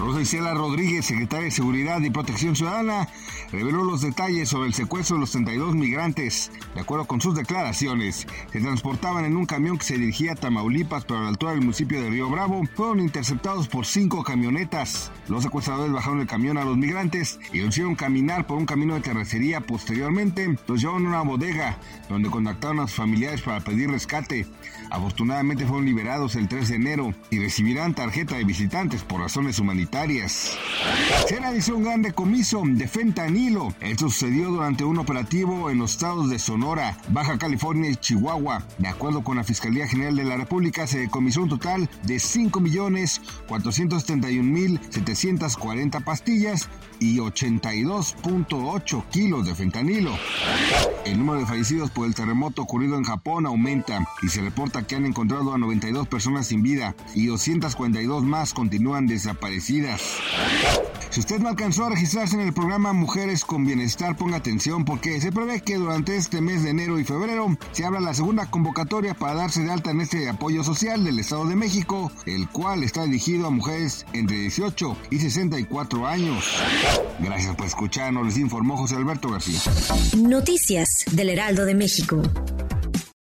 Rosa Isela Rodríguez, secretaria de Seguridad y Protección Ciudadana, reveló los detalles sobre el secuestro de los 32 migrantes. De acuerdo con sus declaraciones, se transportaban en un camión que se dirigía a Tamaulipas, pero a la altura del municipio de Río Bravo, fueron interceptados por cinco camionetas. Los secuestradores bajaron el camión a los migrantes y los hicieron caminar por un camino de terracería. Posteriormente, los llevaron a una bodega, donde contactaron a sus familiares para pedir rescate. Afortunadamente fueron liberados el 3 de enero y recibirán tarjeta de visitantes por razones humanitarias. Se realizó un gran decomiso de fentanilo. Esto sucedió durante un operativo en los estados de Sonora, Baja California y Chihuahua. De acuerdo con la Fiscalía General de la República, se decomisó un total de 5.471.740 pastillas y 82.8 kilos de fentanilo. El número de fallecidos por el terremoto ocurrido en Japón aumenta y se reporta que han encontrado a 92 personas sin vida y 242 más continúan Si usted no alcanzó a registrarse en el programa Mujeres con Bienestar, ponga atención porque se prevé que durante este mes de enero y febrero se abra la segunda convocatoria para darse de alta en este apoyo social del Estado de México, el cual está dirigido a mujeres entre 18 y 64 años. Gracias por escucharnos, les informó José Alberto García. Noticias del Heraldo de México.